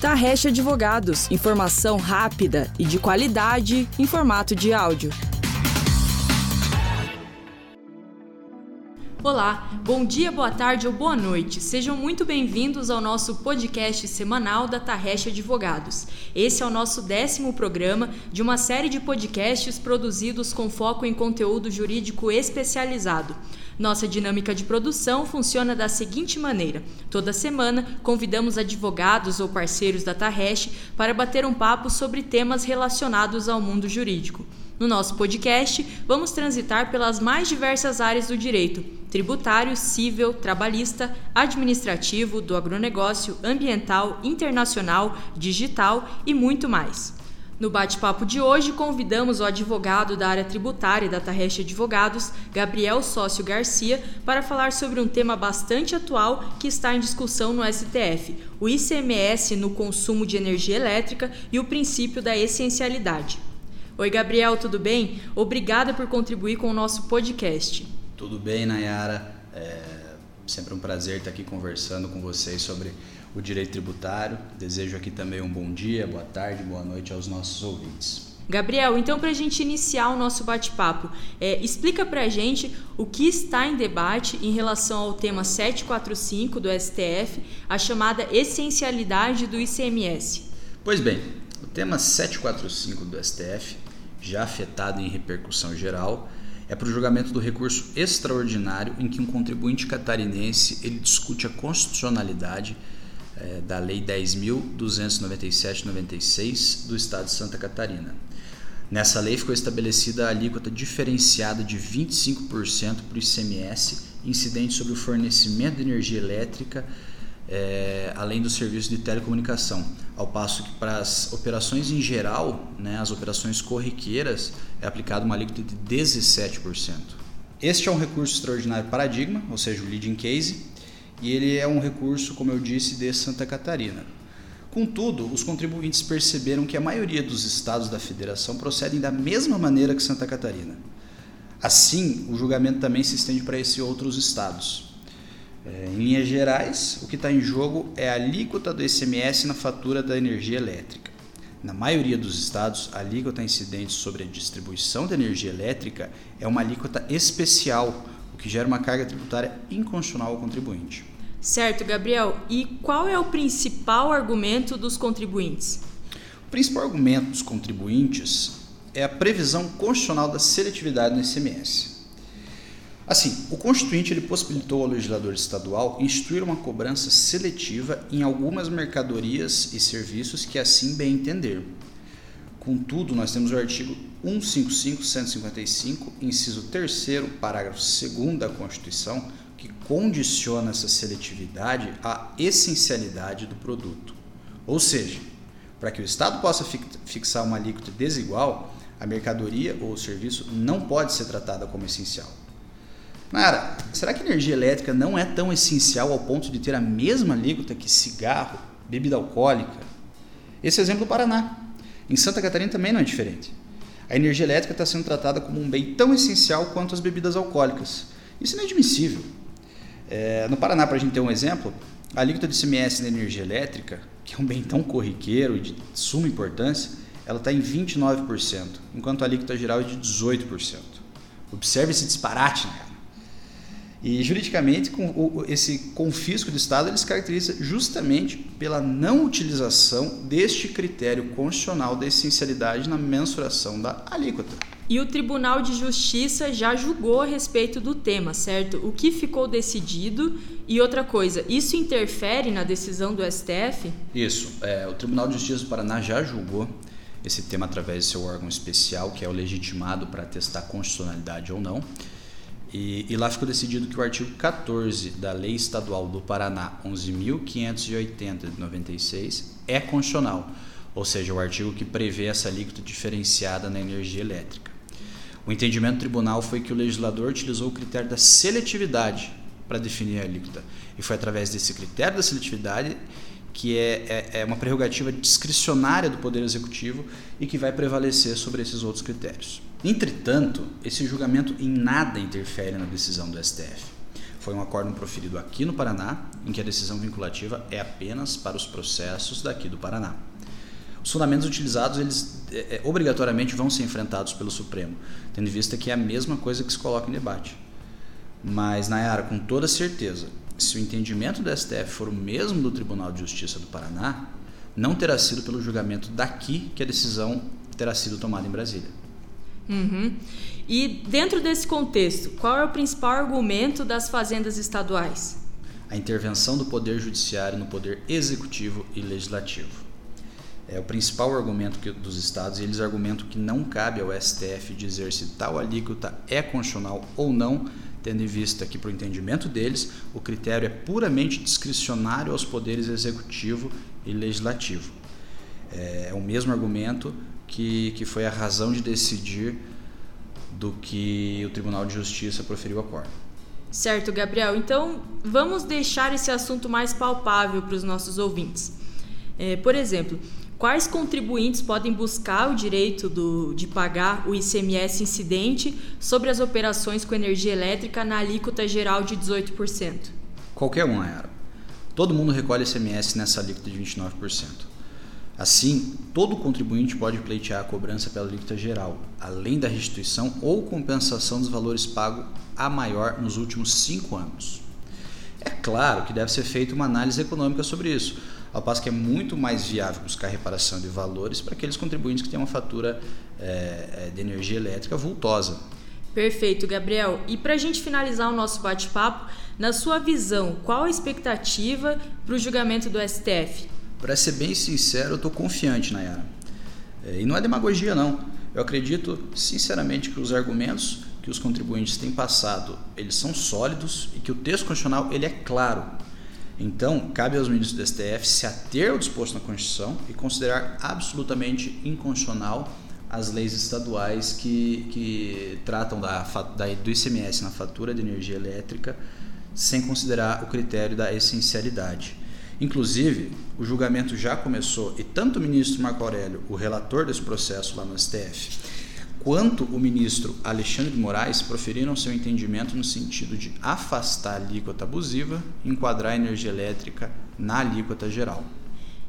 Tarrecha Advogados, informação rápida e de qualidade em formato de áudio. Olá, bom dia, boa tarde ou boa noite. Sejam muito bem-vindos ao nosso podcast semanal da Tarrecha Advogados. Esse é o nosso décimo programa de uma série de podcasts produzidos com foco em conteúdo jurídico especializado. Nossa dinâmica de produção funciona da seguinte maneira: toda semana convidamos advogados ou parceiros da Tarrecha para bater um papo sobre temas relacionados ao mundo jurídico. No nosso podcast, vamos transitar pelas mais diversas áreas do direito: tributário, civil, trabalhista, administrativo, do agronegócio, ambiental, internacional, digital e muito mais. No bate-papo de hoje, convidamos o advogado da área tributária da Tarrecha Advogados, Gabriel Sócio Garcia, para falar sobre um tema bastante atual que está em discussão no STF: o ICMS no consumo de energia elétrica e o princípio da essencialidade. Oi, Gabriel, tudo bem? Obrigada por contribuir com o nosso podcast. Tudo bem, Nayara. É sempre um prazer estar aqui conversando com vocês sobre o direito tributário. Desejo aqui também um bom dia, boa tarde, boa noite aos nossos ouvintes. Gabriel, então para a gente iniciar o nosso bate-papo, é, explica para a gente o que está em debate em relação ao tema 745 do STF, a chamada essencialidade do ICMS. Pois bem, o tema 745 do STF já afetado em repercussão geral, é para o julgamento do recurso extraordinário em que um contribuinte catarinense ele discute a constitucionalidade é, da Lei 10.297-96 do Estado de Santa Catarina. Nessa lei ficou estabelecida a alíquota diferenciada de 25% para o ICMS incidente sobre o fornecimento de energia elétrica é, além do serviço de telecomunicação, ao passo que para as operações em geral, né, as operações corriqueiras, é aplicada uma alíquota de 17%. Este é um recurso extraordinário paradigma, ou seja, o leading case, e ele é um recurso, como eu disse, de Santa Catarina. Contudo, os contribuintes perceberam que a maioria dos estados da federação procedem da mesma maneira que Santa Catarina. Assim, o julgamento também se estende para esses outros estados. É, em linhas gerais, o que está em jogo é a alíquota do ICMS na fatura da energia elétrica. Na maioria dos estados, a alíquota incidente sobre a distribuição de energia elétrica é uma alíquota especial, o que gera uma carga tributária inconstitucional ao contribuinte. Certo, Gabriel. E qual é o principal argumento dos contribuintes? O principal argumento dos contribuintes é a previsão constitucional da seletividade no ICMS. Assim, o Constituinte ele possibilitou ao legislador estadual instituir uma cobrança seletiva em algumas mercadorias e serviços que assim bem entender. Contudo, nós temos o artigo 155-155, inciso 3 parágrafo 2 da Constituição, que condiciona essa seletividade à essencialidade do produto. Ou seja, para que o Estado possa fixar uma alíquota desigual, a mercadoria ou o serviço não pode ser tratada como essencial. Nara, será que energia elétrica não é tão essencial ao ponto de ter a mesma alíquota que cigarro, bebida alcoólica? Esse é exemplo do Paraná. Em Santa Catarina também não é diferente. A energia elétrica está sendo tratada como um bem tão essencial quanto as bebidas alcoólicas. Isso é inadmissível. É, no Paraná, para a gente ter um exemplo, a alíquota de CMS na energia elétrica, que é um bem tão corriqueiro e de suma importância, ela está em 29%, enquanto a alíquota geral é de 18%. Observe esse disparate, né? E juridicamente, com esse confisco do Estado ele se caracteriza justamente pela não utilização deste critério constitucional da essencialidade na mensuração da alíquota. E o Tribunal de Justiça já julgou a respeito do tema, certo? O que ficou decidido? E outra coisa, isso interfere na decisão do STF? Isso. É, o Tribunal de Justiça do Paraná já julgou esse tema através de seu órgão especial, que é o legitimado para testar constitucionalidade ou não. E, e, lá ficou decidido que o artigo 14 da Lei Estadual do Paraná 11.580 de 96 é constitucional, ou seja, o artigo que prevê essa alíquota diferenciada na energia elétrica. O entendimento do tribunal foi que o legislador utilizou o critério da seletividade para definir a alíquota, e foi através desse critério da seletividade que é, é, é uma prerrogativa discricionária do Poder Executivo e que vai prevalecer sobre esses outros critérios. Entretanto, esse julgamento em nada interfere na decisão do STF. foi um acórdão proferido aqui no Paraná, em que a decisão vinculativa é apenas para os processos daqui do Paraná. Os fundamentos utilizados, eles é, é obrigatoriamente vão ser enfrentados pelo Supremo, tendo em vista que é a mesma coisa que se coloca em debate. Mas, Nayara, com toda certeza, se o entendimento do STF for o mesmo do Tribunal de Justiça do Paraná, não terá sido pelo julgamento daqui que a decisão terá sido tomada em Brasília. Uhum. E dentro desse contexto, qual é o principal argumento das fazendas estaduais? A intervenção do Poder Judiciário no Poder Executivo e Legislativo. É o principal argumento que, dos estados e eles argumentam que não cabe ao STF dizer se tal alíquota é constitucional ou não, tendo em vista que, para o entendimento deles, o critério é puramente discricionário aos poderes executivo e legislativo. É, é o mesmo argumento que, que foi a razão de decidir do que o Tribunal de Justiça proferiu acordo. Certo, Gabriel. Então, vamos deixar esse assunto mais palpável para os nossos ouvintes. É, por exemplo, quais contribuintes podem buscar o direito do, de pagar o ICMS incidente sobre as operações com energia elétrica na alíquota geral de 18%? Qualquer um, era. Todo mundo recolhe ICMS nessa alíquota de 29%. Assim, todo contribuinte pode pleitear a cobrança pela alíquota geral, além da restituição ou compensação dos valores pagos a maior nos últimos cinco anos. É claro que deve ser feita uma análise econômica sobre isso, ao passo que é muito mais viável buscar reparação de valores para aqueles contribuintes que têm uma fatura é, de energia elétrica vultosa. Perfeito, Gabriel. E para a gente finalizar o nosso bate-papo, na sua visão, qual a expectativa para o julgamento do STF? Para ser bem sincero, eu estou confiante, Nayara. É, e não é demagogia, não. Eu acredito, sinceramente, que os argumentos que os contribuintes têm passado, eles são sólidos e que o texto constitucional ele é claro. Então, cabe aos ministros do STF se ater ao disposto na Constituição e considerar absolutamente inconstitucional as leis estaduais que, que tratam da, da, do ICMS na fatura de energia elétrica sem considerar o critério da essencialidade. Inclusive, o julgamento já começou e tanto o ministro Marco Aurélio, o relator desse processo lá no STF, quanto o ministro Alexandre de Moraes proferiram seu entendimento no sentido de afastar a alíquota abusiva e enquadrar a energia elétrica na alíquota geral.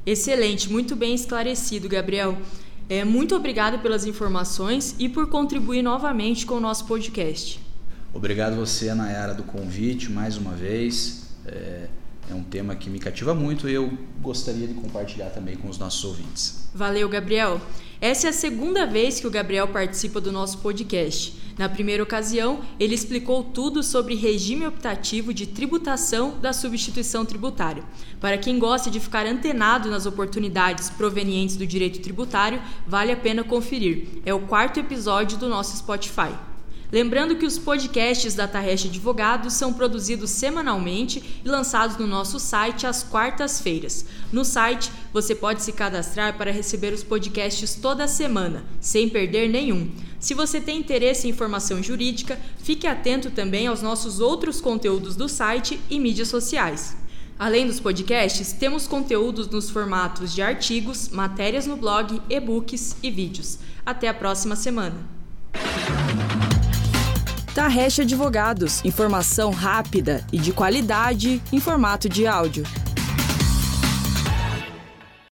Excelente, muito bem esclarecido, Gabriel. É, muito obrigado pelas informações e por contribuir novamente com o nosso podcast. Obrigado você, Nayara, do convite mais uma vez. É é um tema que me cativa muito e eu gostaria de compartilhar também com os nossos ouvintes. Valeu, Gabriel. Essa é a segunda vez que o Gabriel participa do nosso podcast. Na primeira ocasião, ele explicou tudo sobre regime optativo de tributação da substituição tributária. Para quem gosta de ficar antenado nas oportunidades provenientes do direito tributário, vale a pena conferir. É o quarto episódio do nosso Spotify. Lembrando que os podcasts da Tarresh Advogados são produzidos semanalmente e lançados no nosso site às quartas-feiras. No site, você pode se cadastrar para receber os podcasts toda semana, sem perder nenhum. Se você tem interesse em informação jurídica, fique atento também aos nossos outros conteúdos do site e mídias sociais. Além dos podcasts, temos conteúdos nos formatos de artigos, matérias no blog, e-books e vídeos. Até a próxima semana! Tarrecha Advogados. Informação rápida e de qualidade em formato de áudio.